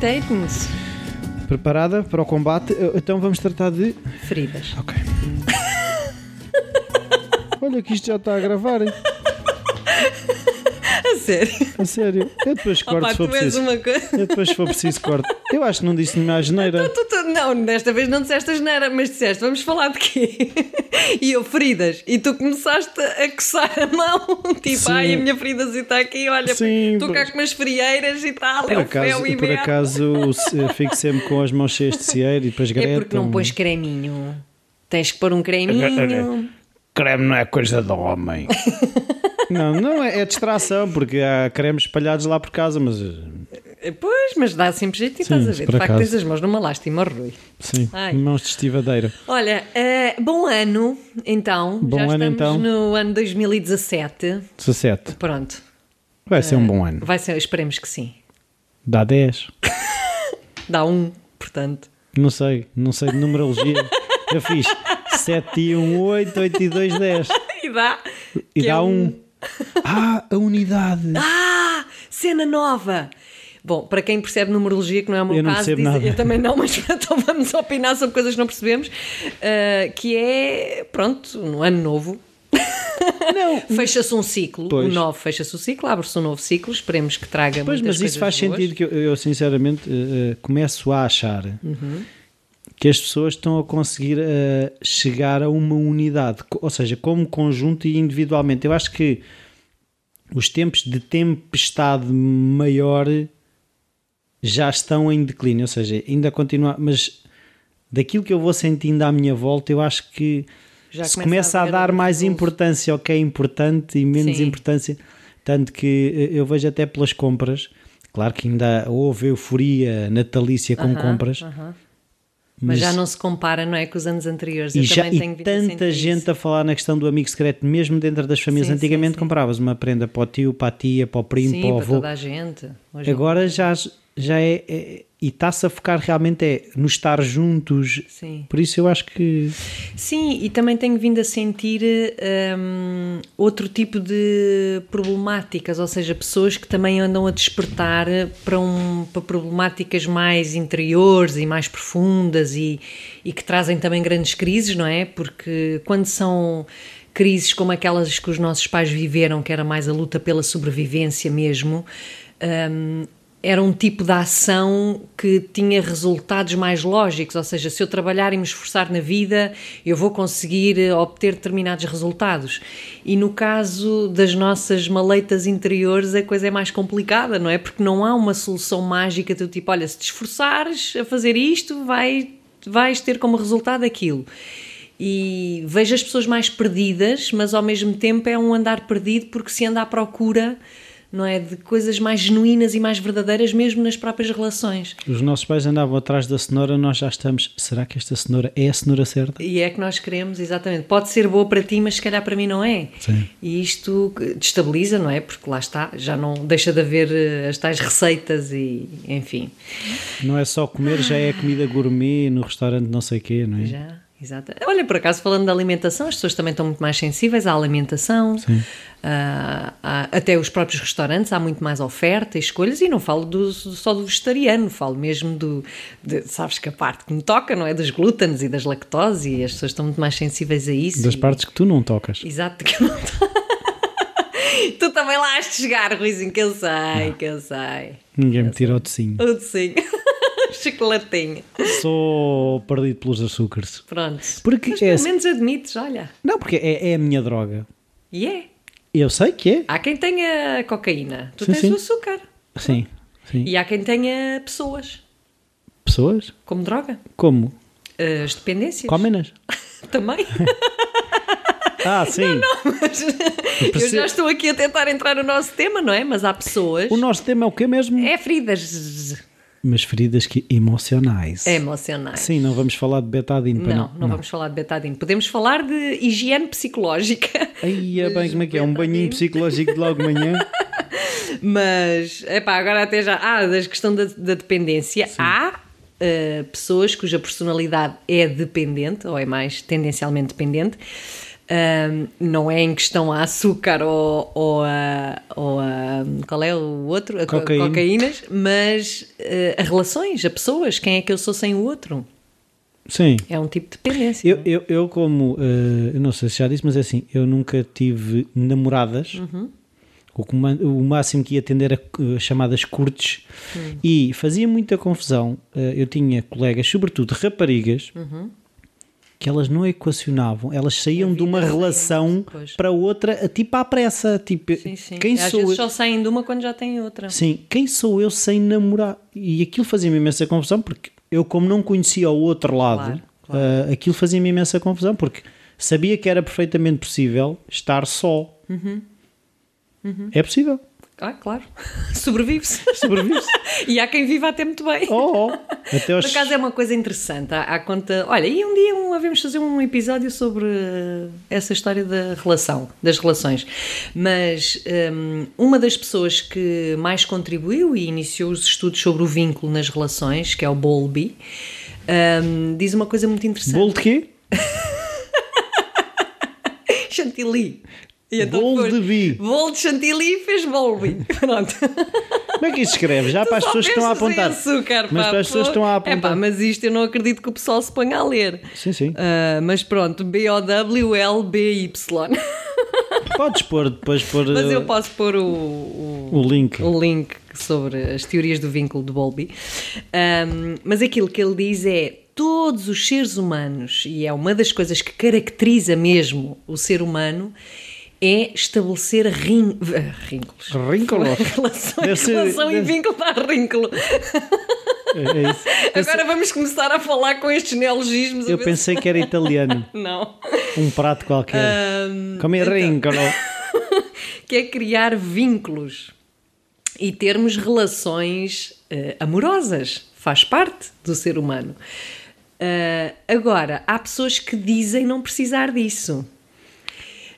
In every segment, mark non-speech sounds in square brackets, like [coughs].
Imitating-se. Preparada para o combate? Eh, Então vamos tratar de. Feridas. Ok. [laughs] Olha que isto já está a gravar, hein? A sério. a sério. Eu depois corto Opa, se for tu preciso. coisa. Eu depois se for preciso corto. Eu acho que não disse nenhuma asneira. Tu, tu- não, desta vez não disseste asneira, mas disseste, vamos falar de quê? E eu, feridas. E tu começaste a coçar a mão. [laughs] Tipo, Sim. ai, a minha feridazita está aqui, olha, Sim, estou cá com umas frieiras e tal, Por é o acaso, e por acaso [laughs] se- fico sempre com as mãos cheias de cieiro e depois É greta. porque não pões creminho. Tens que pôr um creminho. Creme não é coisa de homem. [laughs] não, não é, é distração, porque há cremes espalhados lá por casa, mas eh, Pois, mas dá sempre jeito e Sim, estás a ver. De facto, acaso. tens as mãos numa lástima, Rui. sim, Ai. mãos de estivadeira. Olha, eh, bom ano, então. Bom Já ano, estamos então. no ano 2017. 17. Pronto. Vai ser um bom ano. Vai ser, esperemos que sim. Dá 10. [laughs] Dá um, portanto. Não sei, não sei de numerologia. [laughs] Eu fiz 7 e 1, 8, 8 e 2, 10. [laughs] E dá. E é dá 1. Ah, a unidade. Ah, cena nova! Bom, para quem percebe numerologia, que não é o meu Eu caso, diz- nada. eu também não, mas [laughs] então vamos opinar sobre coisas que não percebemos, ah, que é, pronto, no ano novo. [laughs] Não. Fecha-se um ciclo, Pois. o novo fecha-se o ciclo, abre-se um novo ciclo, esperemos que traga Pois, muitas mas isso faz boas. sentido que eu, eu, sinceramente eh, começo a achar Uhum. Que as pessoas estão a conseguir eh, chegar a uma unidade, ou seja, como conjunto e individualmente. Eu acho que os tempos de tempestade maior já estão em declínio, ou seja, ainda continua, mas daquilo que eu vou sentindo à minha volta, eu acho que Já se começa começa a a, dar mais importância ao que é importante e menos Sim. importância, tanto que eh, eu vejo até pelas compras, claro que ainda houve euforia natalícia com Aham, compras, aham. Mas, já não se compara, não é, com os anos anteriores. e, eu já, e tanta gente isso. a falar na questão do amigo secreto, mesmo dentro das famílias. Sim, Antigamente sim, sim. compravas uma prenda para o tio, para a tia, para o primo, Sim, para o para avô. toda a gente. Hoje Agora já, já é, é- e está-se a focar realmente é no estar juntos. Sim. Por isso eu acho que Sim, e também tenho vindo a sentir hum, outro tipo de problemáticas, ou seja, pessoas que também andam a despertar para, um, para problemáticas mais interiores e mais profundas e, e que trazem também grandes crises, não é? Porque quando são crises como aquelas que os nossos pais viveram, que era mais a luta pela sobrevivência mesmo, hum, era um tipo de ação que tinha resultados mais lógicos, ou seja, se eu trabalhar e me esforçar na vida, eu vou conseguir eh, obter determinados resultados. E no caso das nossas maleitas interiores, a coisa é mais complicada, não é? Porque não há uma solução mágica do tipo, olha, se te esforçares a fazer isto, vai, vais ter como resultado aquilo. E vejo as pessoas mais perdidas, mas ao mesmo tempo é um andar perdido porque se anda à procura não é, de coisas mais genuínas e mais verdadeiras mesmo nas próprias relações. os nossos pais andavam atrás da cenoura, nós já estamos. Será que esta cenoura é a cenoura certa? E é que nós queremos, exatamente. Pode ser boa para ti, mas se calhar para mim não é. Sim. E isto destabiliza, não é? Porque lá está, já não deixa de haver eh, as tais receitas e enfim. Não é só comer, já é comida gourmet no restaurante não sei quê, não é? Já, exato. Olha, por acaso, falando da alimentação, as pessoas também estão muito mais sensíveis à alimentação. Há- até os próprios restaurantes há muito mais oferta e escolhas, e não falo do- só do vegetariano, falo mesmo do. de- sabes que a parte que me toca, não é? Dos glútenes e das lactose, e as pessoas estão muito mais sensíveis a isso. Das e- partes que tu não tocas. Exato, que eu não [laughs] Tu também lá has de chegar, Ruizinho, que eu sei, que eu sei. Ninguém me tira o tecinho. O sim. [laughs] Chocolatinho. Sou perdido pelos açúcares. Pronto. Porque Mas é- pelo menos admites, olha. Não, porque é, é a minha droga. E é. Eu sei que é. Há quem tenha cocaína, tu Sim, tens sim. o açúcar. Sim. Sim. E há quem tenha pessoas Pessoas? como droga. Como? As dependências. Comem-nas? [laughs] Também. [laughs] Ah, sim. Mas eu já estou aqui a tentar entrar no nosso tema, não é? Mas há pessoas. O nosso tema é o quê mesmo? É feridas Mas feridas que emocionais. emocionais. Sim, não vamos falar de betadine. para Não, não, vamos falar de betadine. Podemos falar de higiene psicológica. Aí [laughs] é bem como é que é? Um banhinho psicológico de logo de manhã. [laughs] Mas, epá, agora até já. Ah, da questão da, da dependência. Há uh, pessoas cuja personalidade é dependente, ou é mais tendencialmente dependente, Um, não é em questão a açúcar ou, ou, a, ou a. Qual é o outro? A Cocaína. cocaínas, mas uh, a relações, a pessoas. Quem é que eu sou sem o outro? Sim. É um tipo de dependência. Eu, é? eu, eu como, eh, eu não sei se já disse, mas é assim, eu nunca tive namoradas. Uhum. O, o máximo que ia atender a eh, chamadas curtes e fazia muita confusão. Eh, eu tinha colegas, sobretudo raparigas, Uhum. Que elas não equacionavam, elas saíam de uma relação pois. para outra, tipo à pressa. Tipo, Sim, sim. quem Às sou vezes eu? só saem de uma quando já têm outra. Sim, quem sou eu sem namorar? E aquilo fazia-me imensa confusão porque eu, como não conhecia o outro lado, Claro, ah, aquilo fazia-me imensa confusão porque sabia que era perfeitamente possível estar só. Uhum. É possível. Ah, claro. [laughs] Sobrevive-se. Sobrevive-se. [laughs] e há quem viva até muito bem. oh, oh. Até aos... Por acaso é uma coisa interessante. Há, há conta. Olha, e um dia um, havemos fazer um episódio sobre eh, essa história da relação, das relações. Mas hum, uma das pessoas que mais contribuiu e iniciou os estudos sobre o vínculo nas relações, que é o Bowlby, hum, diz uma coisa muito interessante. Bolo de quê? [laughs] Chantilly. E Bolo foi- de bi. Bolo de chantilly fez Bowlby. [laughs] Pronto. Como é que isto se escreve? Já para as pessoas que estão a apontar. Açúcar, Mas pá, para as pessoas que estão a É apontar. pá, mas isto eu não acredito que o pessoal se ponha a ler. Sim, sim. Ah, mas pronto, B-O-W-L-B-Y. [laughs] Podes pôr depois pôr Mas eu uh, posso pôr o, o, o link. o link sobre as teorias do vínculo de Bowlby. Ahm, mas aquilo que ele diz é todos os seres humanos, e é uma das coisas que caracteriza mesmo o ser humano, é estabelecer rin... ah, ríncula. Ríncula. Relação, Deve ser- relação e vínculo dá ríncula. É, é isso. [laughs] Agora vamos começar a falar com estes neologismos. Eu pensei que era italiano. [laughs] Não. Um prato qualquer. Ahm, Come então, ríncolo. [laughs] que é criar vínculos e termos relações eh, amorosas. Faz parte do ser humano. Ah, agora, há pessoas que dizem não precisar disso.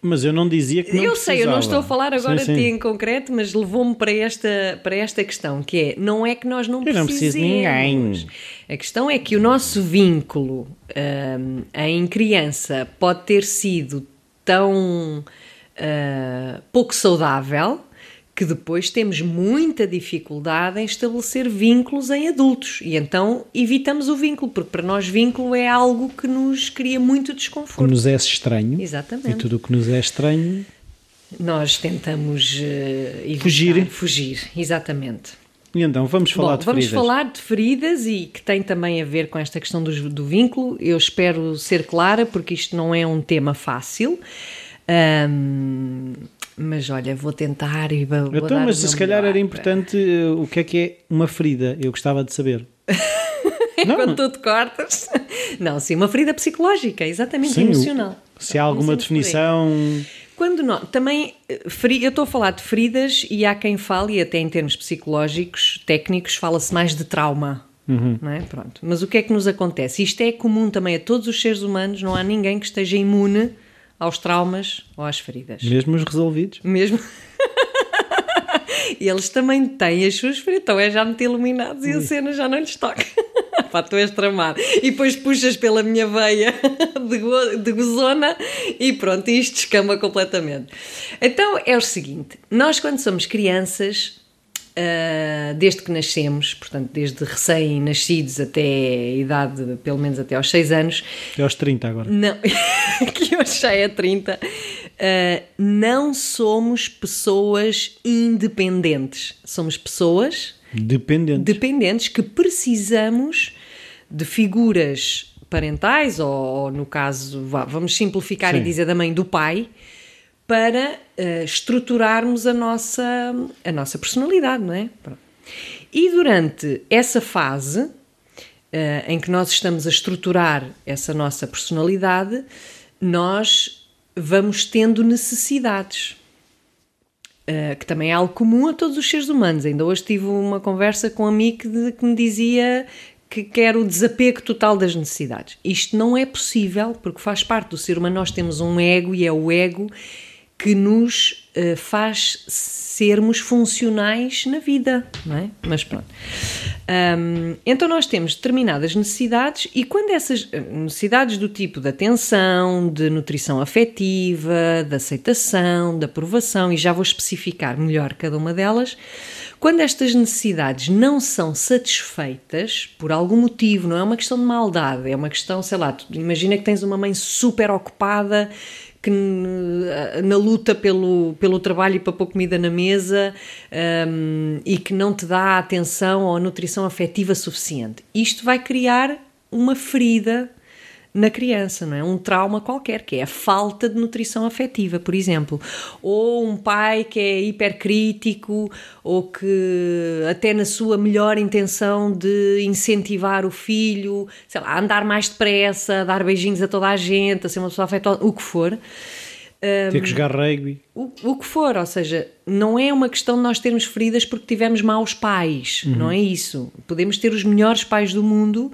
Mas eu não dizia que não eu sei, eu não estou a falar agora Sim, de ti sim. em concreto, mas levou-me para esta, para esta questão, que é, não é que nós não Eu não preciso de ninguém. A questão é que o nosso vínculo hum, em criança pode ter sido tão ah, pouco saudável que depois temos muita dificuldade em estabelecer vínculos em adultos e então evitamos o vínculo, porque para nós vínculo é algo que nos cria muito Que desconforto. nos é estranho. Exatamente. E tudo o que nos é estranho. Nós tentamos eh, evitar- Fugir. Fugir, exatamente. E então, vamos falar Bom, de vamos feridas. falar de feridas e que tem também a ver com esta questão do, do vínculo. Eu espero ser clara, porque isto não é um tema fácil. Ahm, mas olha, vou tentar e vou, Então, mas o se calhar melhor era para- importante uh, o que é que é uma ferida. Eu gostava de saber. [laughs] Não. Quando tu te cortas. Não, sim, uma ferida psicológica, exatamente, Sim, o- emocional. Se há alguma aí. definição. Quando não, também, eh, feri- eu estou a falar de feridas e há quem fale, e até em termos psicológicos, técnicos, fala-se mais de trauma. Não é? Pronto. Mas o que é que nos acontece? Isto é comum também a todos os seres humanos, não há ninguém que esteja imune aos traumas ou às feridas. Mesmo os resolvidos. Mesmo. [laughs] Eles também têm as suas feridas, então é já muito iluminados e a cena já não lhes toca. [laughs] Pá, tu és tramado. E depois puxas pela minha veia [laughs] de, go- de gozona e pronto, isto escama completamente. Então é o seguinte: nós, quando somos crianças, ah, desde que nascemos, portanto, desde recém-nascidos até a idade, pelo menos até aos 6 anos, Até aos 30 agora. não, [laughs] que hoje já é 30. Uh, não somos pessoas independentes. Somos pessoas Dependente. dependentes que precisamos de figuras parentais, ou, ou no caso, vá, vamos simplificar Sim. e dizer da mãe do pai, para uh, estruturarmos a nossa, a nossa personalidade, não é? Pronto. E durante essa fase eh, em que nós estamos a estruturar essa nossa personalidade, nós vamos tendo necessidades. eh, que também é algo comum a todos os seres humanos. Ainda hoje tive uma conversa com um amigo que me dizia que quer o desapego total das necessidades. Isto não é possível porque faz parte do ser humano. Nós temos um ego e é o ego que nos uh, faz sermos funcionais na vida, não é? Mas pronto. Um, então nós temos determinadas necessidades e quando essas eh, necessidades do tipo de atenção, de nutrição afetiva, de aceitação, de aprovação, e já vou especificar melhor cada uma delas, quando estas necessidades não são satisfeitas por algum motivo, não é uma questão de maldade, é uma questão, sei lá, imagina que tens uma mãe super ocupada que na luta pelo, pelo trabalho e para pôr comida na mesa um, e que não te dá atenção ou nutrição afetiva suficiente. Isto vai criar uma ferida na criança, não é? Um trauma qualquer, que é a falta de nutrição afetiva, por exemplo. Ou um pai que é hipercrítico ou que até na sua melhor intenção de incentivar o filho, sei lá, a andar mais depressa, a dar beijinhos a toda a gente, a ser uma pessoa afetuosa, o que for. Ter que jogar rugby. O, o que for, ou seja, não é uma questão de nós termos feridas porque tivemos maus pais, uhum. não é isso. Podemos ter os melhores pais do mundo,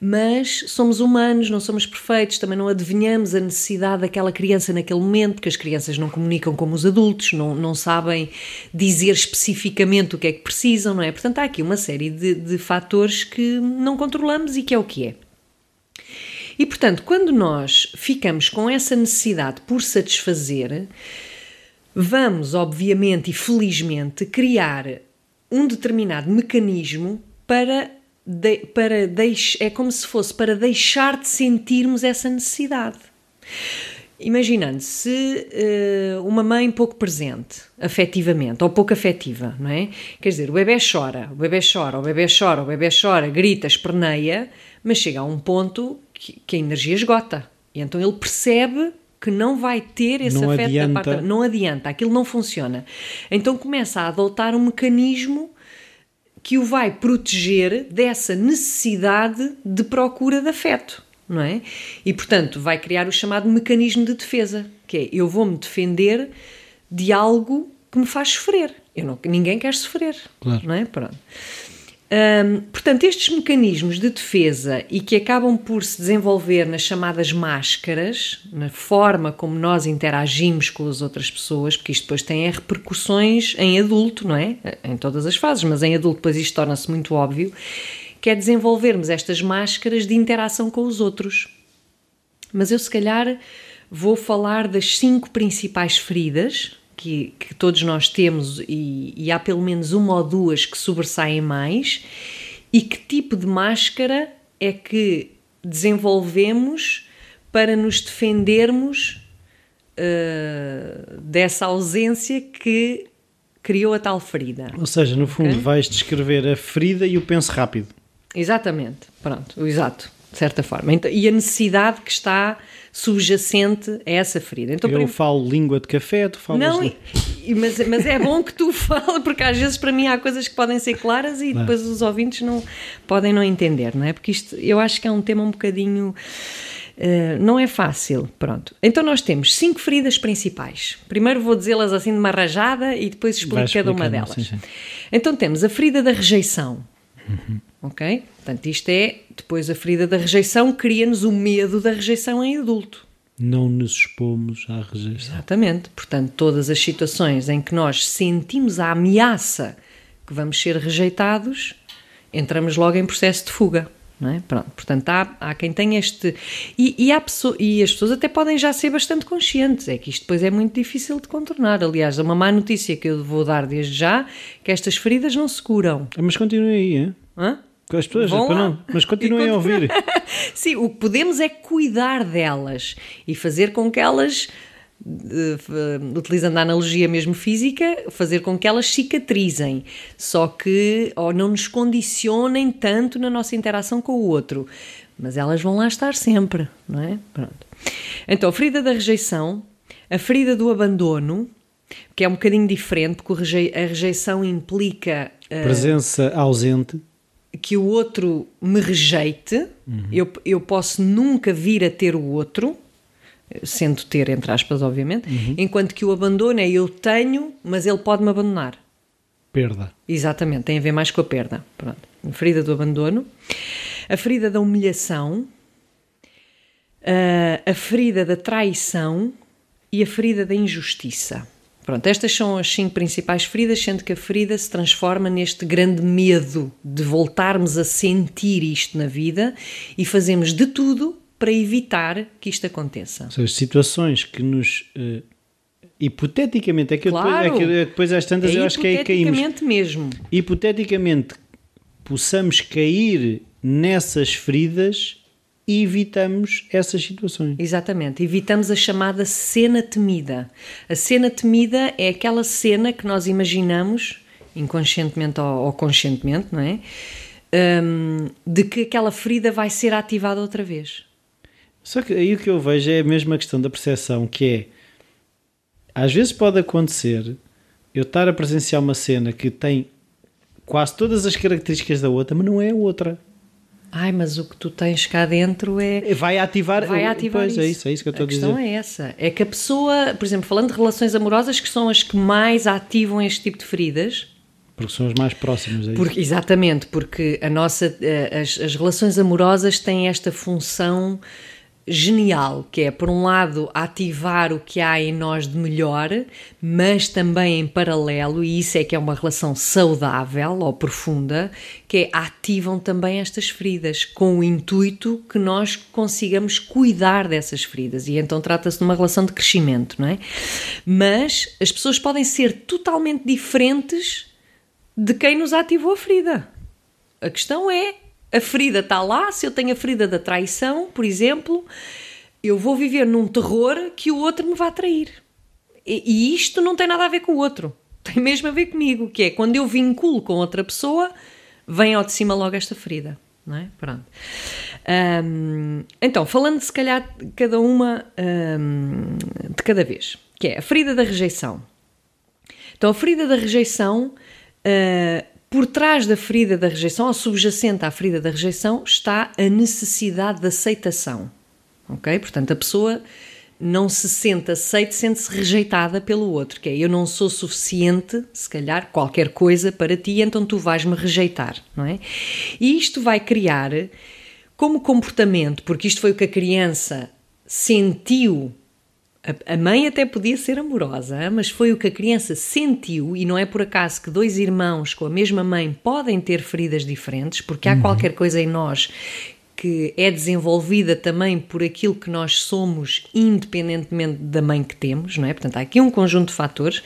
mas somos humanos, não somos perfeitos, também não adivinhamos a necessidade daquela criança naquele momento, porque as crianças não comunicam como os adultos, não, não sabem dizer especificamente o que é que precisam, não é? Portanto, há aqui uma série de, de fatores que não controlamos e que é o que é. E portanto, quando nós ficamos com essa necessidade por satisfazer, vamos, obviamente e felizmente, criar um determinado mecanismo para de, para deix, é como se fosse para deixar de sentirmos essa necessidade. Imaginando se uh, uma mãe pouco presente, afetivamente, ou pouco afetiva, não é? Quer dizer, o bebê chora, o bebê chora, o bebê chora, o bebê chora, grita, esperneia, mas chega a um ponto que, que a energia esgota. E então ele percebe que não vai ter esse não afeto adianta. da parte. Não adianta, aquilo não funciona. Então começa a adotar um mecanismo que o vai proteger dessa necessidade de procura de afeto, não é? E portanto vai criar o chamado mecanismo de defesa, que é eu vou-me defender de algo que me faz sofrer. Eu não, ninguém quer sofrer, claro. não é? Pronto. Portanto, estes mecanismos de defesa e que acabam por se desenvolver nas chamadas máscaras, na forma como nós interagimos com as outras pessoas, porque isto depois tem repercussões em adulto, não é? Em todas as fases, mas em adulto depois isto torna-se muito óbvio, que é desenvolvermos estas máscaras de interação com os outros. Mas eu, se calhar, vou falar das cinco principais feridas que, que todos nós temos e, e há pelo menos uma ou duas que sobressaem mais, e que tipo de máscara é que desenvolvemos para nos defendermos uh, dessa ausência que criou a tal ferida. Ou seja, no fundo, okay? vais descrever a ferida e o penso rápido. Exatamente, pronto, exato, de certa forma. Então, e a necessidade que está subjacente a essa ferida. Então, eu falo língua de café, tu falas... Não, mas, mas é bom que tu [laughs] fales, porque às vezes para mim há coisas que podem ser claras e depois os ouvintes não podem não entender, não é? Porque isto, eu acho que é um tema um bocadinho... Uh, não é fácil, pronto. Então nós temos cinco feridas principais. Primeiro vou dizê-las assim de uma rajada e depois explico cada uma delas. Sim, sim. Então temos a ferida da rejeição. Uhum. Ok? Portanto, isto é, depois a ferida da rejeição cria-nos o medo da rejeição em adulto. Não nos expomos à rejeição. Exatamente. Portanto, todas as situações em que nós sentimos a ameaça que vamos ser rejeitados, entramos logo em processo de fuga. Não é? Pronto, portanto, há, há quem tenha este. E, e, há pessoa, e as pessoas até podem já ser bastante conscientes, é que isto depois é muito difícil de contornar. Aliás, é uma má notícia que eu vou dar desde já: que estas feridas não se curam. Mas continue aí, é? Hã? As pessoas, não, mas continuem a ouvir. [laughs] Sim, o que podemos é cuidar delas e fazer com que elas, utilizando a analogia mesmo física, fazer com que elas cicatrizem, só que ou não nos condicionem tanto na nossa interação com o outro. Mas elas vão lá estar sempre, não é? Pronto. Então, a ferida da rejeição, a ferida do abandono, que é um bocadinho diferente, porque a rejeição implica. Uh, Presença ausente que o outro me rejeite, uhum. eu, eu posso nunca vir a ter o outro, sendo ter, entre aspas, obviamente, uhum. enquanto que o abandono é eu tenho, mas ele pode me abandonar. Perda. Exatamente, tem a ver mais com a perda. Pronto. A ferida do abandono, a ferida da humilhação, a ferida da traição e a ferida da injustiça. Pronto, estas são as cinco principais feridas, sendo que a ferida se transforma neste grande medo de voltarmos a sentir isto na vida e fazemos de tudo para evitar que isto aconteça. São as situações que nos. Uh, hipoteticamente, é que, claro, eu, depois, é que depois às tantas é eu acho que é caímos. Hipoteticamente mesmo. Hipoteticamente, possamos cair nessas feridas e evitamos essas situações. Exatamente, evitamos a chamada cena temida. A cena temida é aquela cena que nós imaginamos, inconscientemente ou, conscientemente, não é? Um, de que aquela ferida vai ser ativada outra vez. Só que aí o que eu vejo é a mesma questão da percepção, que é às vezes pode acontecer eu estar a presenciar uma cena que tem quase todas as características da outra, mas não é a outra. Ai, mas o que tu tens cá dentro é. Vai ativar. Vai ativar pois, isso. é isso, é isso que eu estou a, a dizer. A questão é essa. É que a pessoa, por exemplo, falando de relações amorosas, que são as que mais ativam este tipo de feridas. Porque são as mais próximas. É porque, exatamente, porque a nossa, eh, as, as relações amorosas têm esta função genial, que é, por um lado, ativar o que há em nós de melhor, mas também em paralelo, e isso é que é uma relação saudável ou profunda, que é ativam também estas feridas, com o intuito que nós consigamos cuidar dessas feridas. E então trata-se de uma relação de crescimento, não é? Mas as pessoas podem ser totalmente diferentes de quem nos ativou a ferida. A questão é a ferida está lá, se eu tenho a ferida da traição, por exemplo, eu vou viver num terror que o outro me vai trair. E, e isto não tem nada a ver com o outro. Tem mesmo a ver comigo, que é quando eu vinculo com outra pessoa, vem ao de cima logo esta ferida. Não é? Pronto. Um, então, falando se calhar cada uma um, de cada vez, que é a ferida da rejeição. Então, a ferida da rejeição uh, por trás da ferida da rejeição, ou subjacente à ferida da rejeição, está a necessidade de aceitação. Ok? Portanto, a pessoa não se sente aceita, sente-se rejeitada pelo outro, que é eu não sou suficiente, se calhar, qualquer coisa para ti, então tu vais-me rejeitar, não é? E isto vai criar como comportamento, porque isto foi o que a criança sentiu a mãe até podia ser amorosa, mas foi o que a criança sentiu, e não é por acaso que dois irmãos com a mesma mãe podem ter feridas diferentes, porque há uhum. qualquer coisa em nós que é desenvolvida também por aquilo que nós somos, independentemente da mãe que temos, não é? Portanto, há aqui um conjunto de fatores.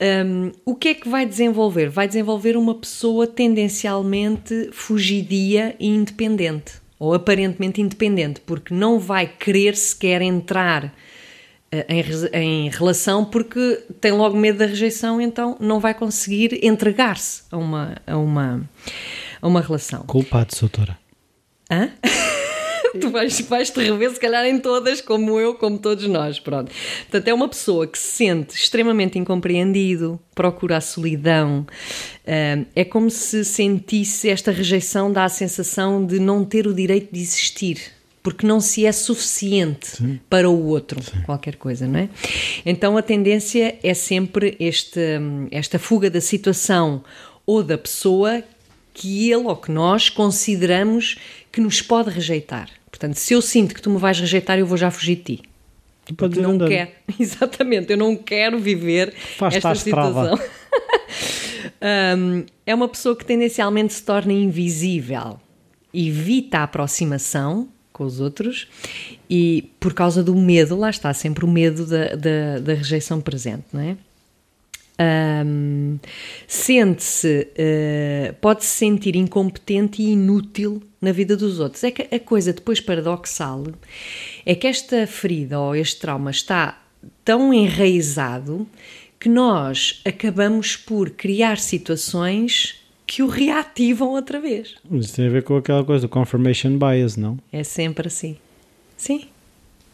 Um, o que é que vai desenvolver? Vai desenvolver uma pessoa tendencialmente fugidia e independente, ou aparentemente independente, porque não vai querer sequer entrar em, em, relação porque tem logo medo da rejeição, então não vai conseguir entregar-se a uma, a, uma, a uma relação. Culpado, doutora. Hã? [laughs] tu vais, vais te rever, se calhar, em todas, como eu, como todos nós. Pronto. Portanto, é uma pessoa que se sente extremamente incompreendido, procura a solidão. Uh, é como se sentisse esta rejeição, dá a sensação de não ter o direito de existir porque não se é suficiente Sim. para o outro, Sim. qualquer coisa, não é? Então a tendência é sempre este, esta fuga da situação ou da pessoa que ele ou que nós consideramos que nos pode rejeitar. Portanto, se eu sinto que tu me vais rejeitar, eu vou já fugir de ti. Porque não quero, [laughs] exatamente, eu não quero viver Faz esta situação. [laughs] um, é uma pessoa que tendencialmente se torna invisível, evita a aproximação, com os outros e por causa do medo, lá está sempre o medo da, da, da rejeição presente, não é? Um, sente-se, uh, pode-se sentir incompetente e inútil na vida dos outros. É que a coisa depois paradoxal é que esta ferida ou este trauma está tão enraizado que nós acabamos por criar situações que o reativam outra vez. Isso tem a ver com aquela coisa do confirmation bias, não? É sempre assim. Sim.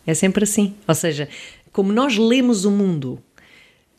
É sempre assim. Ou seja, como nós lemos o mundo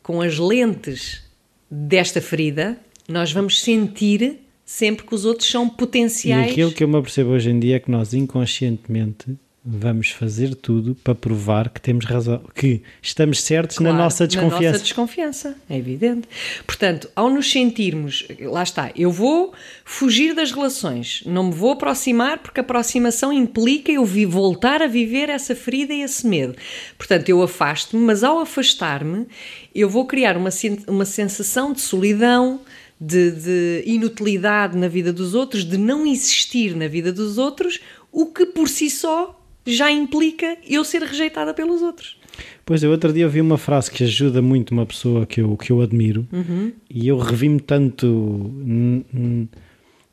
com as lentes desta ferida, nós vamos sentir sempre que os outros são potenciais. E aquilo que eu me apercebo hoje em dia é que nós inconscientemente vamos fazer tudo para provar que temos razão, que estamos certos claro, na nossa desconfiança. Na nossa desconfiança, é evidente. Portanto, ao nos sentirmos, lá está, eu vou fugir das relações, não me vou aproximar porque a aproximação implica eu vi, voltar a viver essa ferida e esse medo. Portanto, eu afasto-me, mas ao afastar-me, eu vou criar uma, uma sensação de solidão, de, de, inutilidade na vida dos outros, de não existir na vida dos outros, o que por si só já implica eu ser rejeitada pelos outros. Pois eu outro dia ouvi uma frase que ajuda muito uma pessoa que eu, que eu admiro uhum. e eu revi-me tanto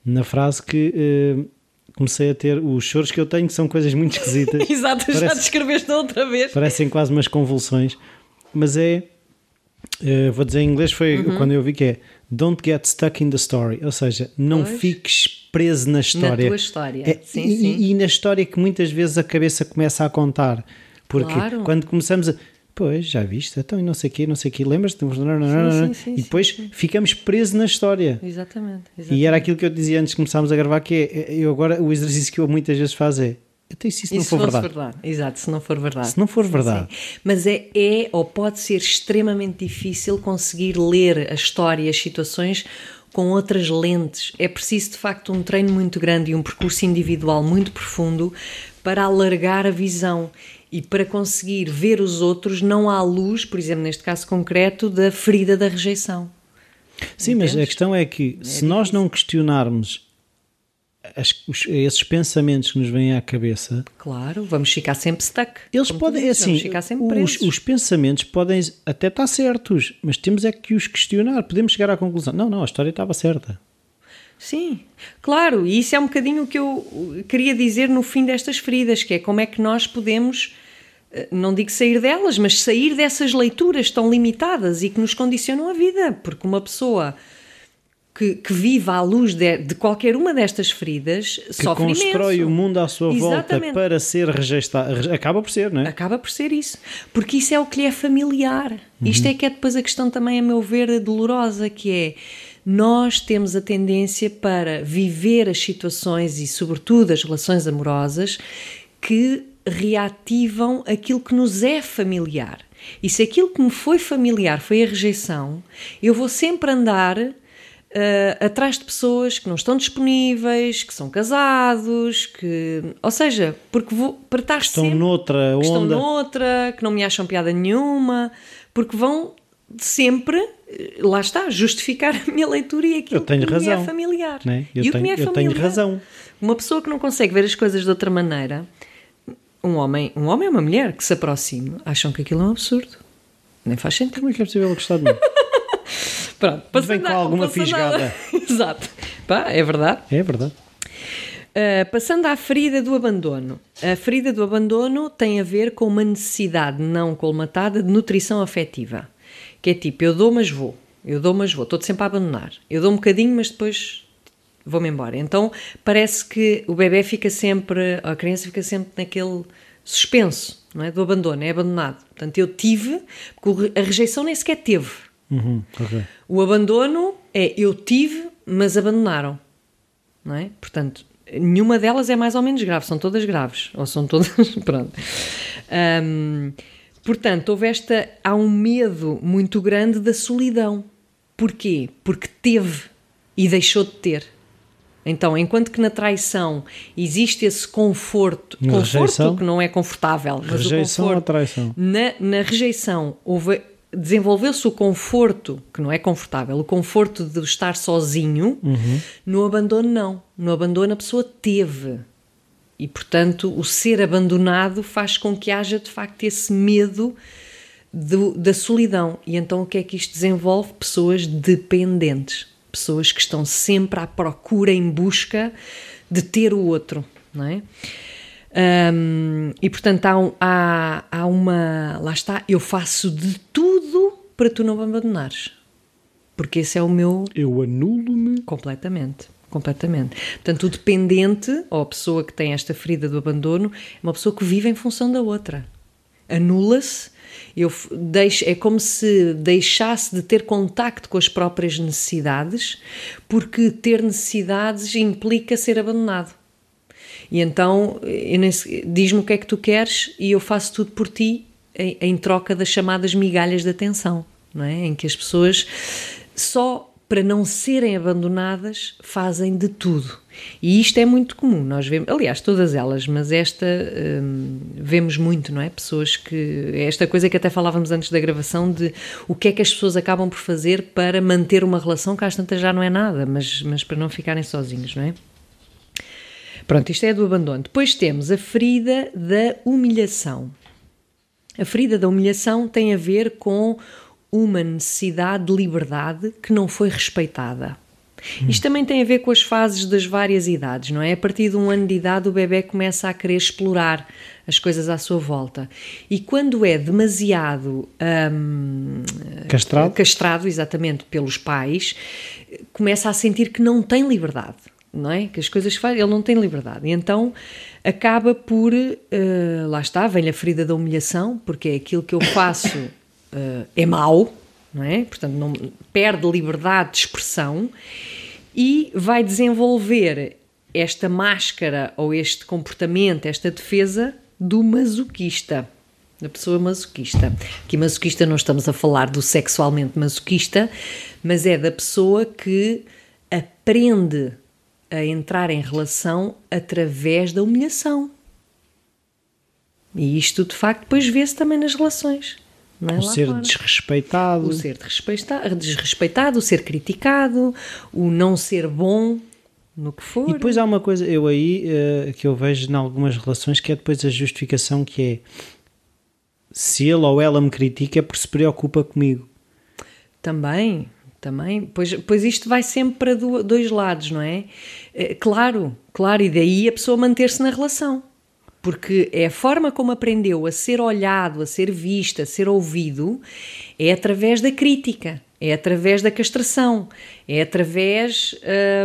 na frase que uh, comecei a ter os choros que eu tenho, que são coisas muito esquisitas. [laughs] Exato, Parece, já descreveste outra vez. Parecem quase umas convulsões, mas é, uh, vou dizer em inglês, foi uhum. quando eu vi que é Don't get stuck in the story, ou seja, não pois. fiques preso na história. Na tua história. É, sim, e, sim. e, na história que muitas vezes a cabeça começa a contar. Porque claro. quando começamos a. Pois, já viste, então e não sei o quê, não sei o quê, lembras-te? E depois sim, sim. ficamos presos na história. Exatamente, exatamente, E era aquilo que eu dizia antes de começarmos a gravar, que é, eu agora, o exercício que eu muitas vezes faço é, até se isso não for verdade. verdade. Exato, se não for verdade. Se não for verdade. Sim, Mas é, é ou pode ser extremamente difícil conseguir ler a história e as situações com outras lentes. É preciso, de facto, um treino muito grande e um percurso individual muito profundo para alargar a visão e para conseguir ver os outros não à luz, por exemplo, neste caso concreto, da ferida da rejeição. Sim, Entendes? mas a questão é que é se difícil. nós não questionarmos as, os, esses pensamentos que nos vêm à cabeça. Claro, vamos ficar sempre stuck. Eles podem, dizes, assim, ficar sempre os, os, pensamentos podem até estar certos, mas temos é que os questionar. Podemos chegar à conclusão: não, não, a história estava certa. Sim, claro, e isso é um bocadinho o que eu queria dizer no fim destas feridas, que é como é que nós podemos, eh, não digo sair delas, mas sair dessas leituras tão limitadas e que nos condicionam a vida, porque uma pessoa que, que vive à luz de, de, qualquer uma destas feridas que sofre constrói imenso. o mundo à sua Exatamente. volta para ser rejeitado. Acaba por ser, não é? Acaba por ser isso. Porque isso é o que lhe é familiar. Uhum. Isto é que é depois a questão também, a meu ver, dolorosa, que é nós temos a tendência para viver as situações e, sobretudo, as relações amorosas que reativam aquilo que nos é familiar. E se aquilo que me foi familiar foi a rejeição, eu vou sempre andar uh, atrás de pessoas que não estão disponíveis, que são casados, que. Ou seja, porque vou para estar estão sempre, noutra que estão noutra, que não me acham piada nenhuma, porque vão sempre, eh, lá está, justificar [laughs] a minha leitura e aquilo que razão, me é familiar. Né? Eu, tenho, é eu tenho razão. Uma pessoa que não consegue ver as coisas de outra maneira, um homem, um homem ou uma mulher que se aproxime, acham que aquilo é um absurdo. Nem faz sentido. Como é que é possível gostar de mim? [laughs] Pronto, passando Vem com alguma fisgada. [laughs] Exato. Pá, é verdade. É verdade. Uh, passando à ferida do abandono. A ferida do abandono tem a ver com uma necessidade não colmatada de nutrição afetiva. Que é tipo, eu dou, mas vou. Eu dou, mas vou. Estou sempre a abandonar. Eu dou um bocadinho, mas depois vou-me embora. Então parece que o bebê fica sempre, a criança fica sempre naquele suspenso, não é? Do abandono, é abandonado. Portanto, eu tive, porque a rejeição nem sequer teve. Uhum, okay. O abandono é eu tive, mas abandonaram. Não é? Portanto, nenhuma delas é mais ou menos grave, são todas graves. Ou são todas. [laughs] Pronto. Um, portanto, houve esta. Há um medo muito grande da solidão. Porquê? Porque teve e deixou de ter. Então, enquanto que na traição existe esse conforto, na conforto rejeição, que não é confortável, mas rejeição o conforto, ou traição? Na, na rejeição houve desenvolveu-se o conforto, que não é confortável, o conforto de estar sozinho, uhum. no abandono não. No abandono a pessoa teve. E, portanto, o ser abandonado faz com que haja, de facto, esse medo do, da solidão. E então o que é que isto desenvolve? Pessoas dependentes. Pessoas que estão sempre à procura, em busca de ter o outro, não é? Um, e portanto há, há, há uma. Lá está, eu faço de tudo para tu não me abandonares. Porque esse é o meu. Eu anulo-me. Completamente. Completamente. Portanto, o dependente, ou a pessoa que tem esta ferida do abandono, é uma pessoa que vive em função da outra. Anula-se. Eu deixo, é como se deixasse de ter contacto com as próprias necessidades, porque ter necessidades implica ser abandonado. E então diz-me o que é que tu queres e eu faço tudo por ti em, em troca das chamadas migalhas de atenção, não é? Em que as pessoas só para não serem abandonadas fazem de tudo. E isto é muito comum, nós vemos, aliás, todas elas, mas esta hum, vemos muito, não é? Pessoas que. Esta coisa que até falávamos antes da gravação de o que é que as pessoas acabam por fazer para manter uma relação que às tantas já não é nada, mas, mas para não ficarem sozinhos, não é? Pronto, isto é do abandono. Depois temos a ferida da humilhação. A ferida da humilhação tem a ver com uma necessidade de liberdade que não foi respeitada. Hum. Isto também tem a ver com as fases das várias idades, não é? A partir de um ano de idade, o bebê começa a querer explorar as coisas à sua volta. E quando é demasiado hum, castrado? castrado, exatamente, pelos pais, começa a sentir que não tem liberdade, não é? Que as coisas faz, ele não tem liberdade. E então acaba por, uh, lá está, vem a ferida da humilhação, porque é aquilo que eu faço uh, [coughs] é mau, não é? Portanto, não, perde liberdade de expressão e vai desenvolver esta máscara ou este comportamento, esta defesa do masoquista. Da pessoa masoquista. Aqui, masoquista, não estamos a falar do sexualmente masoquista, mas é da pessoa que aprende a entrar em relação através da humilhação. E isto, de facto, depois vê-se também nas relações. É o ser fora. desrespeitado. O ser desrespeitado, o ser criticado, o não ser bom no que for. E depois há uma coisa, eu aí, uh, que eu vejo em algumas relações, que é depois a justificação que é se ele ou ela me critica é porque se preocupa comigo. Também, também. Pois, pois isto vai sempre para dois lados, não é? é claro, claro, e daí a pessoa manter-se na relação porque é a forma como aprendeu a ser olhado, a ser visto, a ser ouvido, é através da crítica, é através da castração, é através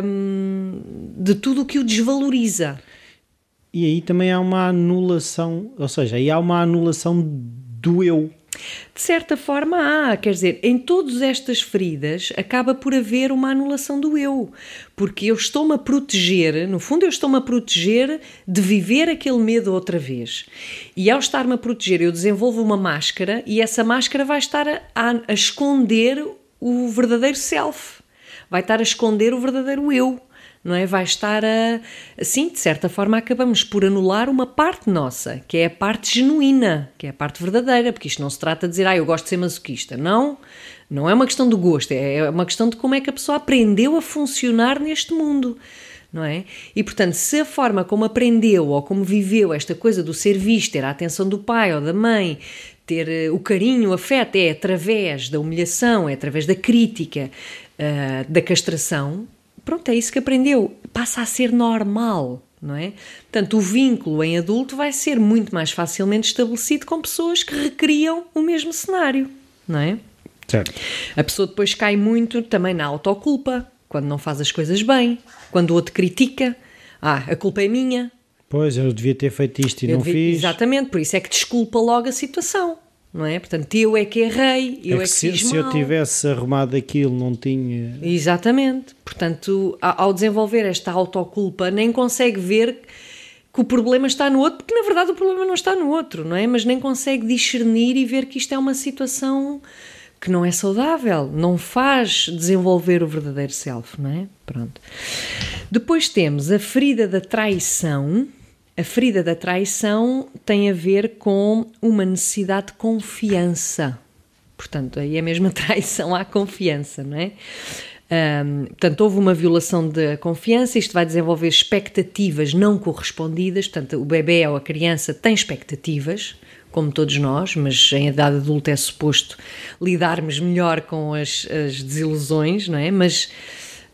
hum, de tudo o que o desvaloriza. E aí também há uma anulação, ou seja, aí há uma anulação do eu. De certa forma há, quer dizer, em todas estas feridas acaba por haver uma anulação do eu, porque eu estou-me a proteger, no fundo eu estou-me a proteger de viver aquele medo outra vez. E ao estar-me a proteger, eu desenvolvo uma máscara e essa máscara vai estar a, a, esconder o verdadeiro self, vai estar a esconder o verdadeiro eu não é? Vai estar a. Assim, de certa forma, acabamos por anular uma parte nossa, que é a parte genuína, que é a parte verdadeira, porque isto não se trata de dizer, ah, eu gosto de ser masoquista. Não, não é uma questão do gosto, é uma questão de como é que a pessoa aprendeu a funcionar neste mundo. Não é? E portanto, se a forma como aprendeu ou como viveu esta coisa do ser visto, ter a atenção do pai ou da mãe, ter eh, o carinho, o afeto, é através da humilhação, é através da crítica, uh, da castração, pronto, é isso que aprendeu. Passa a ser normal, não é? Portanto, o vínculo em adulto vai ser muito mais facilmente estabelecido com pessoas que recriam o mesmo cenário, não é? Certo. A pessoa depois cai muito também na autoculpa, quando não faz as coisas bem, quando o outro critica. Ah, a culpa é minha. Pois, eu devia ter feito isto e eu não devia, fiz. Exatamente, por isso é que desculpa logo a situação não é? Portanto, eu é que errei, eu é que, é que se, se eu tivesse arrumado aquilo, não tinha. Exatamente. Portanto, ao desenvolver esta autoculpa, nem consegue ver que o problema está no outro, porque na verdade o problema não está no outro, não é? Mas nem consegue discernir e ver que isto é uma situação que não é saudável, não faz desenvolver o verdadeiro self, não é? Pronto. Depois temos a ferida da traição a ferida da traição tem a ver com uma necessidade de confiança. Portanto, aí é mesmo a [laughs] traição à confiança, não é? Um, portanto, houve uma violação da confiança, isto vai desenvolver expectativas não correspondidas. Portanto, o bebê ou a criança tem expectativas, como todos nós, mas em idade adulta é suposto lidarmos melhor com as, as desilusões, não é? Mas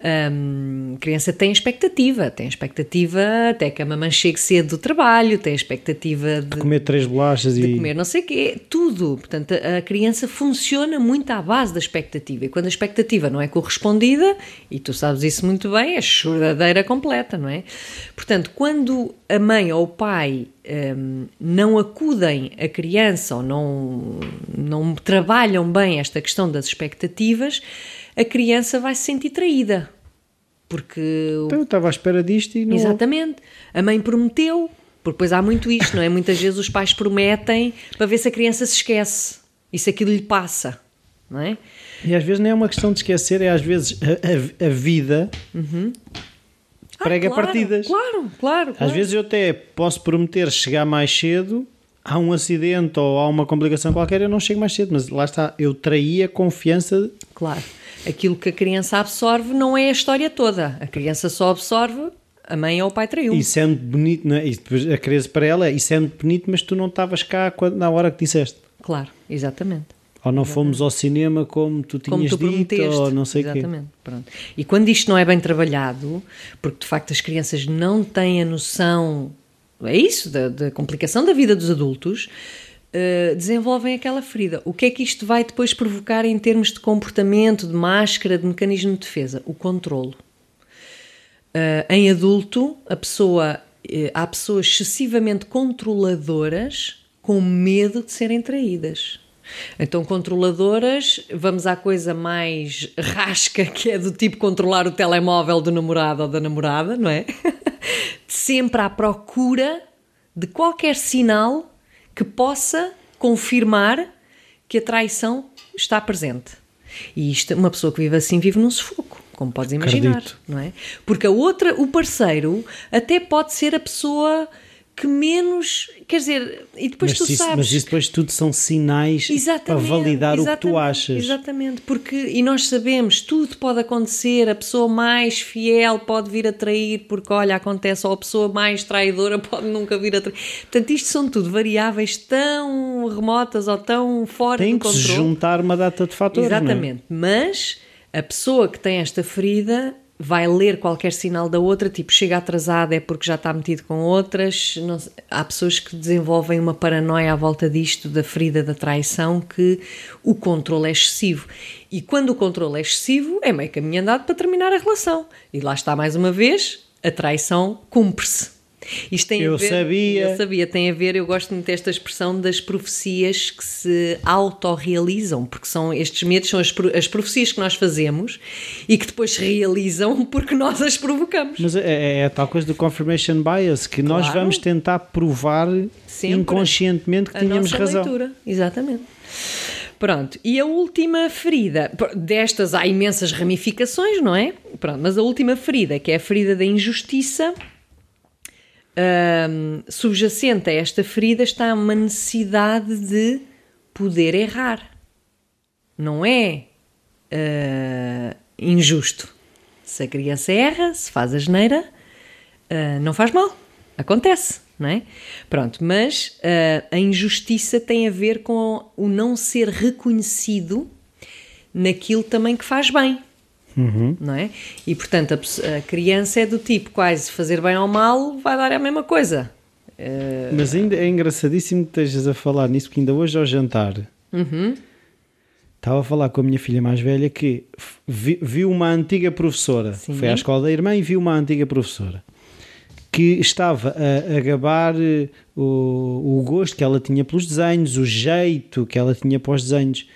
a criança tem expectativa, tem expectativa até que a mamãe chegue cedo do trabalho, tem expectativa de, de comer três bolachas de e comer não sei o quê, tudo. Portanto, a criança funciona muito à base da expectativa e quando a expectativa não é correspondida, e tu sabes isso muito bem, é choradeira completa, não é? Portanto, quando a mãe ou o pai um, não acudem a criança ou não, não trabalham bem esta questão das expectativas, a criança vai se sentir traída. Porque. Então eu estava à espera disto e não. Exatamente. A mãe prometeu, porque depois há muito isto, não é? Muitas vezes os pais prometem para ver se a criança se esquece e se aquilo lhe passa, não é? E às vezes não é uma questão de esquecer, é às vezes a, a, a vida prega Ah, claro, partidas. Claro, claro. Às claro. vezes eu até posso prometer chegar mais cedo, há um acidente ou há uma complicação qualquer, eu não chego mais cedo, mas lá está, eu traí a confiança. Claro. Aquilo que a criança absorve não é a história toda. A criança só absorve a mãe ou o pai traiu. É muito bonito, não é? E depois a criança para ela é é muito bonito, mas tu não estavas cá quando- na hora que disseste. Claro, exatamente. Ou não fomos ao cinema como tu Como tinhas tu dito, ou não sei o quê. Exatamente. Pronto. E quando isto não é bem trabalhado, porque de facto as crianças não têm a noção, é isso, da, da complicação da vida dos adultos, eh, desenvolvem aquela ferida. O que é que isto vai depois provocar em termos de comportamento, de máscara, de mecanismo de defesa? O controlo. Uh, em adulto, a pessoa, eh, há pessoas excessivamente controladoras com medo de serem traídas. Então, controladoras, vamos à coisa mais rasca, que é do tipo controlar o telemóvel do namorado ou da namorada, não é? [laughs] Sempre à procura de qualquer sinal que possa confirmar que a traição está presente. E isto, uma pessoa que vive assim vive num sufoco, como podes imaginar, Acredito. não é? Porque a outra, o parceiro, até pode ser a pessoa que menos, quer dizer, e depois Mas tu isso, sabes. mas isso depois tudo são sinais para validar o que tu achas. Exatamente, porque, e nós sabemos, tudo pode acontecer, a pessoa mais fiel pode vir a trair, porque olha, acontece, ou a pessoa mais traidora [laughs] pode nunca vir a trair. Portanto, isto são tudo variáveis tão remotas ou tão fora Tem do que se controle. juntar uma data de fatores. é? Exatamente. Mas a pessoa que tem esta ferida vai ler qualquer sinal da outra, tipo, chega atrasada é porque já está metido com outras. Não. Há pessoas que desenvolvem uma paranoia à volta disto, da ferida da traição, que o controle é excessivo. E quando o controle é excessivo, é meio caminho andado para terminar a relação. E lá está mais uma vez, a traição cumpre-se. Isto tem a Eu ver, sabia. Eu sabia, tem a ver, eu gosto muito desta expressão das profecias que se autorrealizam, porque são estes medos, são as, as profecias que nós fazemos e que depois se realizam [laughs] porque nós as provocamos. Mas é, é- é a tal coisa do confirmation bias, que nós Claro. vamos tentar provar Sempre inconscientemente que a tínhamos razão. leitura. Exatamente. Pronto, e a última ferida, destas há imensas ramificações, não é? Pronto, mas a última ferida, que é a ferida da injustiça, hum, subjacente a esta ferida está uma necessidade de poder errar. Não é ah, injusto. Se a criança erra, se faz a geneira, ah, não faz mal. Acontece, não é? Pronto, mas ah, a injustiça tem a ver com o não ser reconhecido naquilo também que faz bem. Não é? E portanto a, a criança é do tipo quase fazer bem ou mal vai dar a mesma coisa. Ah, Mas ainda é engraçadíssimo que estejas a falar nisso, porque ainda hoje ao jantar Uhum. estava a falar com a minha filha mais velha que f- vi- viu uma antiga professora, Sim. foi à escola da irmã e viu uma antiga professora que estava a, a gabar eh, o, o gosto que ela tinha pelos desenhos, o jeito que ela tinha para os desenhos,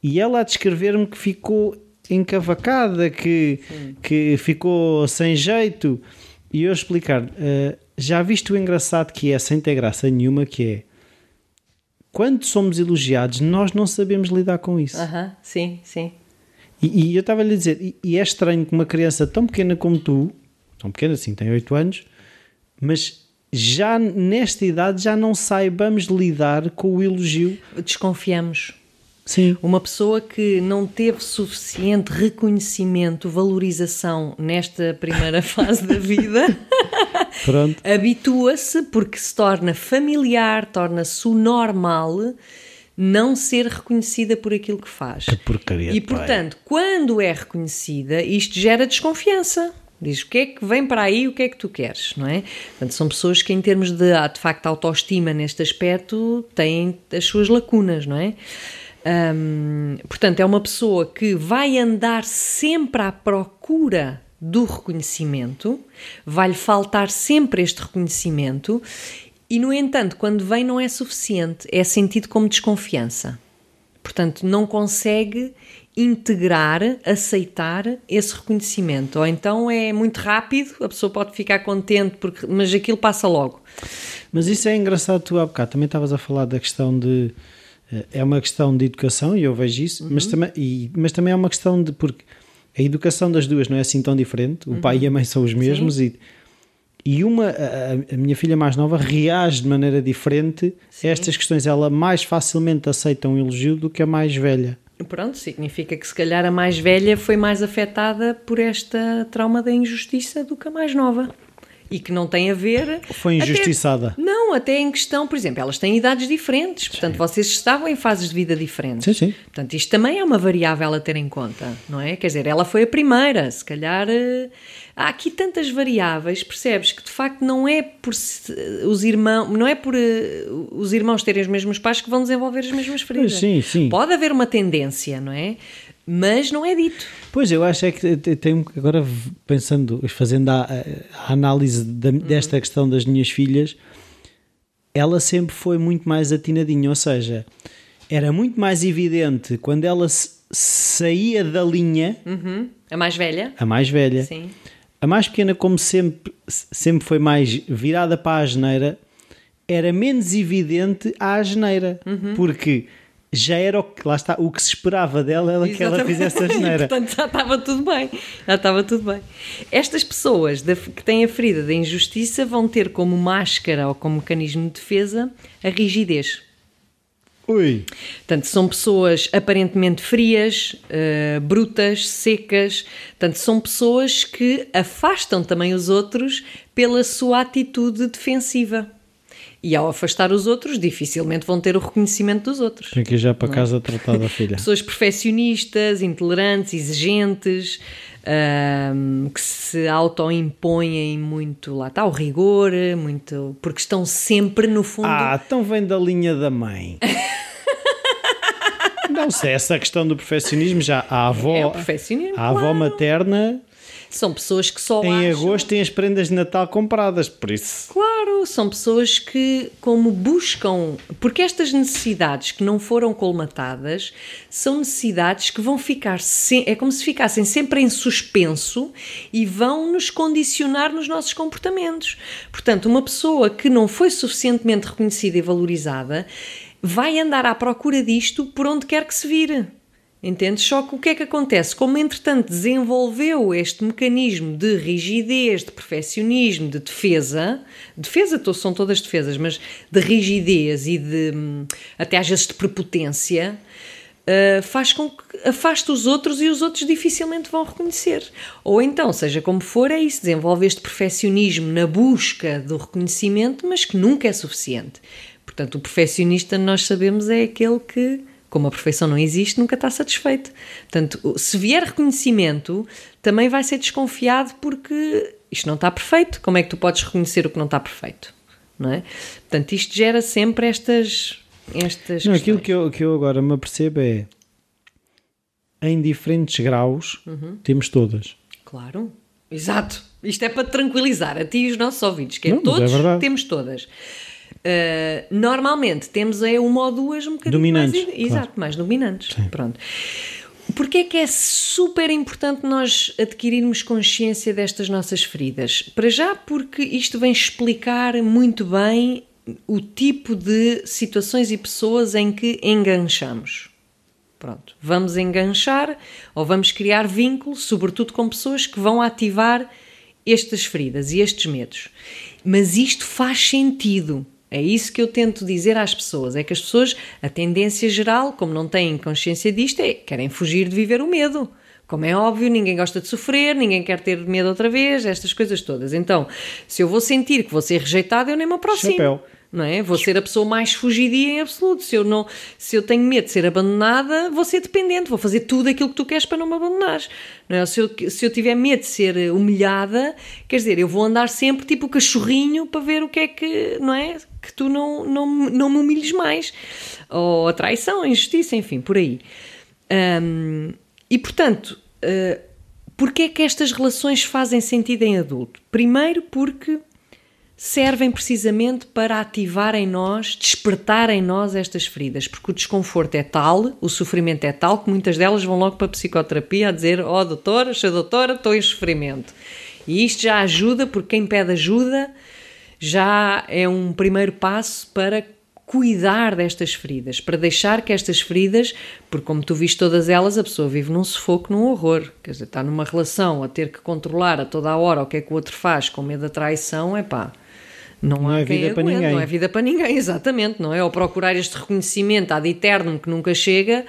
e ela a descrever-me que ficou encavacada, que, que ficou sem jeito, e eu explicar, eh, já viste o engraçado que é, sem ter graça nenhuma, que é quando somos elogiados, nós não sabemos lidar com isso. Sim, sim. E, e eu estava-lhe a dizer, e, e é estranho que uma criança tão pequena como tu, tão pequena assim, tem 8 anos, mas já nesta idade já não saibamos lidar com o elogio. Desconfiamos. Sim. Uma pessoa que não teve suficiente reconhecimento, valorização nesta primeira [laughs] fase da vida, [laughs] habitua-se porque se torna familiar, torna-se o normal não ser reconhecida por aquilo que faz. Que porcaria E de pai. portanto, quando é reconhecida, isto gera desconfiança. Diz o que é que vem para aí, o que é que tu queres, não é? Portanto, são pessoas que, em termos de, de facto, autoestima neste aspecto, têm as suas lacunas, não é? Portanto, é uma pessoa que vai andar sempre à procura do reconhecimento, vai-lhe faltar sempre este reconhecimento, e, no entanto, quando vem, não é suficiente, é sentido como desconfiança. Portanto, não consegue integrar, aceitar esse reconhecimento. Ou então é muito rápido, a pessoa pode ficar contente, porque, mas aquilo passa logo. Mas isso é engraçado, tu há bocado também estavas a falar da questão de. É uma questão de educação, e eu vejo isso, mas, também, e, mas também é uma questão de. porque a educação das duas não é assim tão diferente, o pai e a mãe são os mesmos, e, e uma, a, a minha filha mais nova, reage de maneira diferente Sim. a estas questões. Ela mais facilmente aceita um elogio do que a mais velha. Pronto, significa que se calhar a mais velha foi mais afetada por esta trauma da injustiça do que a mais nova. E que não tem a ver. Foi até- injustiçada. não, até em questão, por exemplo, elas têm idades diferentes, portanto, vocês estavam em fases de vida diferentes. Sim, sim. Portanto, isto também é uma variável a ter em conta, não é? Quer dizer, ela foi a primeira, se calhar. eh, Há aqui tantas variáveis, percebes que de facto não é por os irmãos, não é por eh, os irmãos terem os mesmos pais que vão desenvolver as mesmas feridas. Sim, sim. Pode haver uma tendência, não é? Mas não é dito. Pois, eu acho é que te- tenho agora pensando, fazendo a, a análise da- desta questão das minhas filhas, ela sempre foi muito mais atinadinha, ou seja, era muito mais evidente quando ela saía da linha, Uhum. A mais velha? a mais velha, Sim. a mais pequena, como sempre, sempre foi mais virada para a asneira, era menos evidente a asneira, Uhum. porque já era o que, lá está, o que se esperava dela, era que ela fizesse a asneira. [laughs] Portanto, já estava tudo bem. Já estava tudo bem. Estas pessoas da- que têm a ferida da injustiça vão ter como máscara ou como mecanismo de defesa a rigidez. Ui! Portanto, são pessoas aparentemente frias, eh, brutas, secas. Portanto, são pessoas que afastam também os outros pela sua atitude defensiva. E ao afastar os outros, dificilmente vão ter o reconhecimento dos outros. Tenho que ir já para casa tratar da filha. [laughs] Pessoas perfeccionistas, intolerantes, exigentes, ahm, que se autoimpõem muito, lá está, o rigor, muito, porque estão sempre no fundo. Ah, então vem da linha da mãe. [laughs] Não sei, essa questão do perfeccionismo já a avó, É a avó claro. materna São pessoas que só em acham- agosto tem as prendas de Natal compradas, por isso. Claro, são pessoas que, como buscam. Porque estas necessidades que não foram colmatadas são necessidades que vão ficar. Se, é como se ficassem sempre em suspenso e vão nos condicionar nos nossos comportamentos. Portanto, uma pessoa que não foi suficientemente reconhecida e valorizada vai andar à procura disto por onde quer que se vire. Entendes? Só que o que é que acontece? Como entretanto desenvolveu este mecanismo de rigidez, de perfeccionismo, de defesa, defesa são todas defesas, mas de rigidez e de hum, até às vezes de prepotência, uh, faz com que afaste os outros e os outros dificilmente vão reconhecer. Ou então, seja como for, é isso, desenvolve este perfeccionismo na busca do reconhecimento, mas que nunca é suficiente. Portanto, o perfeccionista, nós sabemos, é aquele que como a perfeição não existe, nunca está satisfeito. Portanto, se vier reconhecimento, também vai ser desconfiado porque isto não está perfeito. Como é que tu podes reconhecer o que não está perfeito? Não é? Portanto, isto gera sempre estas. estas Não, aquilo que eu, que eu agora me apercebo é em diferentes graus Uhum. temos todas. Claro, exato. Isto é para te tranquilizar a ti e os nossos ouvintes, que é Não, é todos, verdade. temos todas. Uh, normalmente temos é uma ou duas um bocadinho Dominantes, mais, exato, mais dominantes. Pronto. Porquê é que é super importante nós adquirirmos consciência destas nossas feridas? Para já porque isto vem explicar muito bem o tipo de situações e pessoas em que enganchamos. Pronto, vamos enganchar ou vamos criar vínculo, sobretudo com pessoas que vão ativar estas feridas e estes medos. Mas isto faz sentido. É isso que eu tento dizer às pessoas: é que as pessoas, a tendência geral, como não têm consciência disto, é querem fugir de viver o medo. Como é óbvio, ninguém gosta de sofrer, ninguém quer ter medo outra vez, estas coisas todas. Então, se eu vou sentir que vou ser rejeitada, eu nem me aproximo Chapéu. não é? Vou ser a pessoa mais fugidia em absoluto. Se eu, não, se eu tenho medo de ser abandonada, vou ser dependente, vou fazer tudo aquilo que tu queres para não me abandonares. Não é? se, eu, se eu tiver medo de ser humilhada, quer dizer, eu vou andar sempre tipo cachorrinho para ver o que é que, não é? Que tu não, não, não me humilhes mais. Ou a traição, a injustiça, enfim, por aí. Hum, e portanto, uh, porquê é que estas relações fazem sentido em adulto? Primeiro porque servem precisamente para ativar em nós, despertar em nós estas feridas, porque o desconforto é tal, o sofrimento é tal, que muitas delas vão logo para a psicoterapia a dizer: Ó oh, doutora, sou doutora, estou em sofrimento. E isto já ajuda, porque quem pede ajuda já é um primeiro passo para cuidar destas feridas, para deixar que estas feridas, porque como tu viste todas elas, a pessoa vive num sufoco, num horror, quer dizer, está numa relação a ter que controlar a toda a hora o que é que o outro faz com medo da traição, é pá. Não, não é vida para ninguém. Não é vida para ninguém, exatamente, não é? Ou procurar este reconhecimento ad eternum que nunca chega,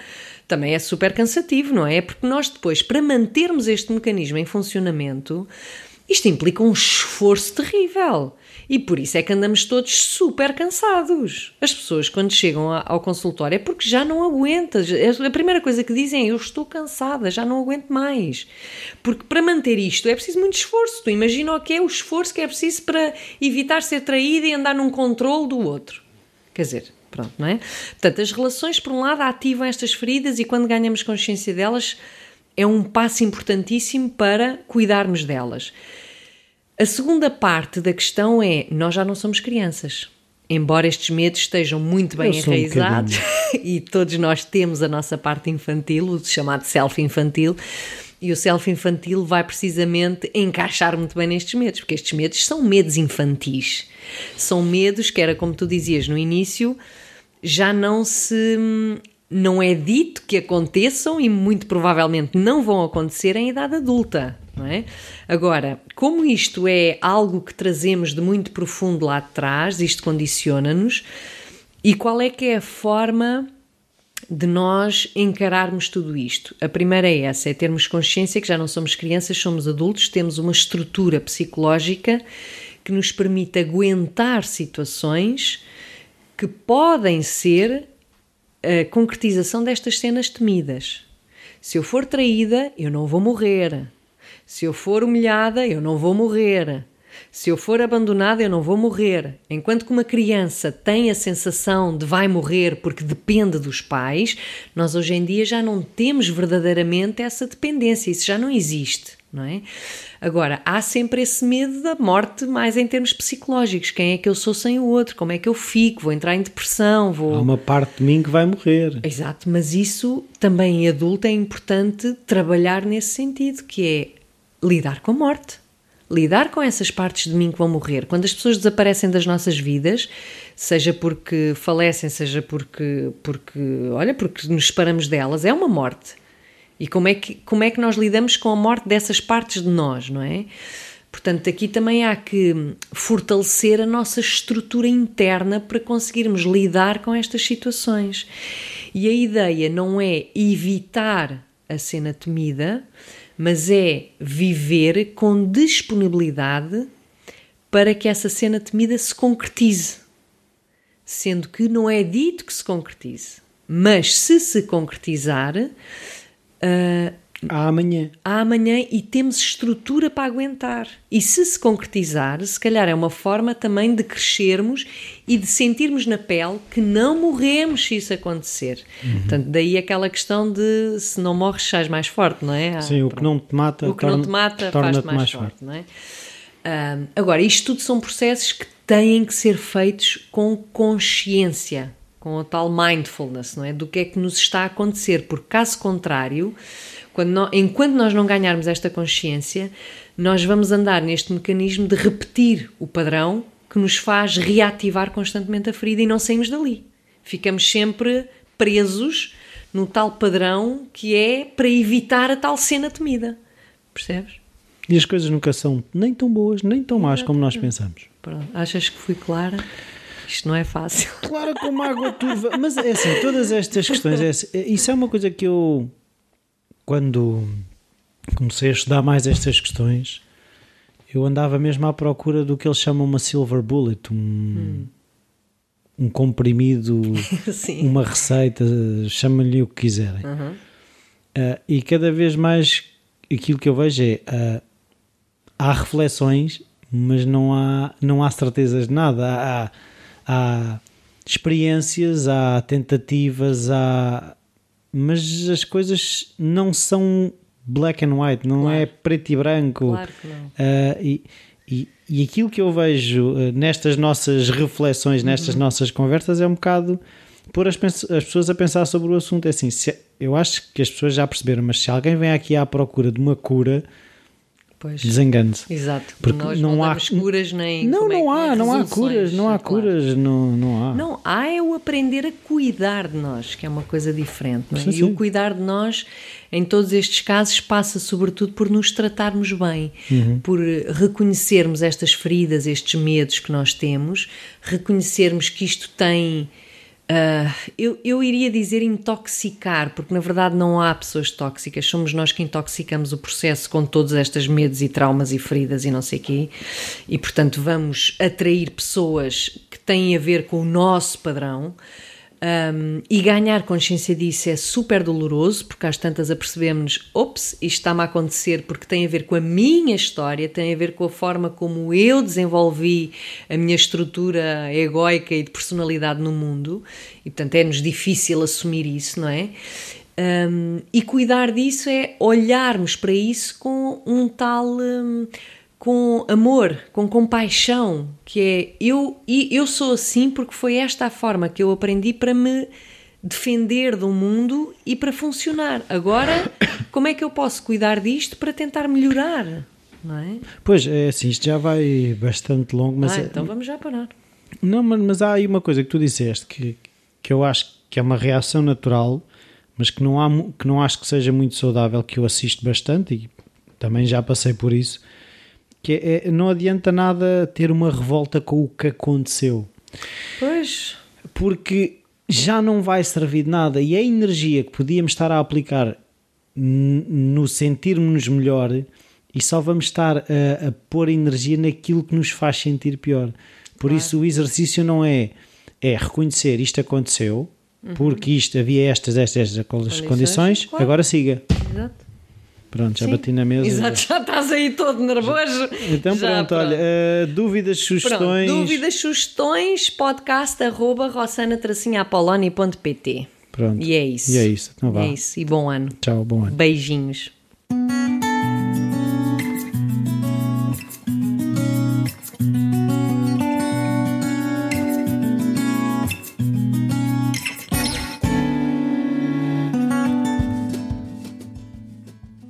também é super cansativo, não é? É porque nós depois, para mantermos este mecanismo em funcionamento, isto implica um esforço terrível. E por isso é que andamos todos super cansados. As pessoas, quando chegam ao consultório, é porque já não aguentam. A primeira coisa que dizem é: Eu estou cansada, já não aguento mais. Porque para manter isto é preciso muito esforço. Tu imagina o que é o esforço que é preciso para evitar ser traído e andar num controle do outro. Quer dizer, pronto, não é? Portanto, as relações, por um lado, ativam estas feridas e quando ganhamos consciência delas, é um passo importantíssimo para cuidarmos delas. A segunda parte da questão é: nós já não somos crianças. Embora estes medos estejam muito bem enraizados um [laughs] e todos nós temos a nossa parte infantil, o chamado self infantil, e o self infantil vai precisamente encaixar muito bem nestes medos, porque estes medos são medos infantis. São medos que era como tu dizias no início, já não se não é dito que aconteçam e muito provavelmente não vão acontecer em idade adulta não é? Agora, como isto é algo que trazemos de muito profundo lá atrás, isto condiciona-nos, e qual é que é a forma de nós encararmos tudo isto? A primeira é essa, é termos consciência que já não somos crianças, somos adultos, temos uma estrutura psicológica que nos permite aguentar situações que podem ser a concretização destas cenas temidas. Se eu for traída, eu não vou morrer. Se eu for humilhada, eu não vou morrer. Se eu for abandonada, eu não vou morrer. Enquanto que uma criança tem a sensação de vai morrer porque depende dos pais, nós hoje em dia já não temos verdadeiramente essa dependência. Isso já não existe, não é? Agora, há sempre esse medo da morte, mais em termos psicológicos. Quem é que eu sou sem o outro? Como é que eu fico? Vou entrar em depressão? Vou... Há uma parte de mim que vai morrer. Exato, mas isso também em adulto é importante trabalhar nesse sentido, que é lidar com a morte. Lidar com essas partes de mim que vão morrer. Quando as pessoas desaparecem das nossas vidas, seja porque falecem, seja porque, porque olha, porque nos separamos delas, é uma morte. E como é, que, como é que nós lidamos com a morte dessas partes de nós, não é? Portanto, aqui também há que fortalecer a nossa estrutura interna para conseguirmos lidar com estas situações. E a ideia não é evitar a cena temida, mas é viver com disponibilidade para que essa cena temida se concretize. Sendo que não é dito que se concretize, mas se se concretizar, uh, Há amanhã. Há amanhã e temos estrutura para aguentar. E se se concretizar, se calhar é uma forma também de crescermos e de sentirmos na pele que não morremos se isso acontecer. Uhum. Portanto, daí aquela questão de se não morres, sais mais forte, não é? Sim, o que não te mata, o que torna, não te mata faz-te mais, mais, forte, forte. não é? Um, agora, isto tudo são processos que têm que ser feitos com consciência, com a tal mindfulness, não é? Do que é que nos está a acontecer, porque caso contrário quando nós, enquanto nós não ganharmos esta consciência, nós vamos andar neste mecanismo de repetir o padrão que nos faz reativar constantemente a ferida e não saímos dali. Ficamos sempre presos no tal padrão que é para evitar a tal cena temida. Percebes? E as coisas nunca são nem tão boas, nem tão más como nós pensamos. Pronto. Achas que fui clara? Isto não é fácil. [laughs] Clara como água turva. Mas é assim, todas estas questões, é assim, isso é uma coisa que eu quando comecei a estudar mais estas questões, eu andava mesmo à procura do que eles chamam uma silver bullet, um, hum. um comprimido, [laughs] uma receita, chamem-lhe o que quiserem. Uhum. Uh, e cada vez mais aquilo que eu vejo é uh, há reflexões, mas não há, não há certezas de nada. Há, há experiências, há tentativas, há mas as coisas não são black and white, não é claro. é preto e branco. Claro que não. Uh, e, e, e aquilo que eu vejo uh, nestas nossas reflexões, nestas uhum. nossas conversas, é um bocado pôr as, as, pessoas a pensar sobre o assunto. É assim, se, eu acho que as pessoas já perceberam, mas se alguém vem aqui à procura de uma cura, desengane-se. Exato. Porque Nós não, não há curas nem. Não, não é, há, não há curas, não há claro. curas, não, não há. Não, há é o aprender a cuidar de nós, que é uma coisa diferente. Não é? Sim, sim. E o cuidar de nós, em todos estes casos, passa sobretudo por nos tratarmos bem, uhum. por reconhecermos estas feridas, estes medos que nós temos, reconhecermos que isto tem Uh, eu, eu iria dizer intoxicar, porque na verdade não há pessoas tóxicas, somos nós que intoxicamos o processo com todos estes medos e traumas e feridas e não sei o quê, e portanto vamos atrair pessoas que têm a ver com o nosso padrão. Um, e ganhar consciência disso é super doloroso, porque às tantas apercebemos-nos, ops, isto está-me a acontecer porque tem a ver com a minha história, tem a ver com a forma como eu desenvolvi a minha estrutura egoica e de personalidade no mundo, e portanto é-nos difícil assumir isso, não é? Um, e cuidar disso é olharmos para isso com um tal. Um, com amor, com compaixão, que é eu e eu sou assim porque foi esta a forma que eu aprendi para me defender do mundo e para funcionar. Agora, [coughs] como é que eu posso cuidar disto para tentar melhorar? Não é? Pois é, assim, isto já vai bastante longo, mas ah, então vamos já parar. Não, mas, mas há aí uma coisa que tu disseste que, que eu acho que é uma reação natural, mas que não há que não acho que seja muito saudável, que eu assisto bastante e também já passei por isso que é, é, não adianta nada ter uma revolta com o que aconteceu. Pois. Porque já não vai servir de nada e a energia que podíamos estar a aplicar no sentirmos melhor e só vamos estar a, a pôr energia naquilo que nos faz sentir pior. Por claro. isso o exercício não é é reconhecer isto aconteceu, uhum. porque isto havia estas, estas, estas condições, condições claro. agora siga. Exato. Pronto, já Sim. bati na mesa. Exato, já estás aí todo nervoso. Então já, pronto, pronto, olha, uh, dúvidas, sugestões. Pronto, dúvidas, sugestões, podcast arroba rossana-apoloni.pt Pronto. E é isso. E é isso. Então vá. É isso. E bom ano. Tchau, bom ano. Beijinhos.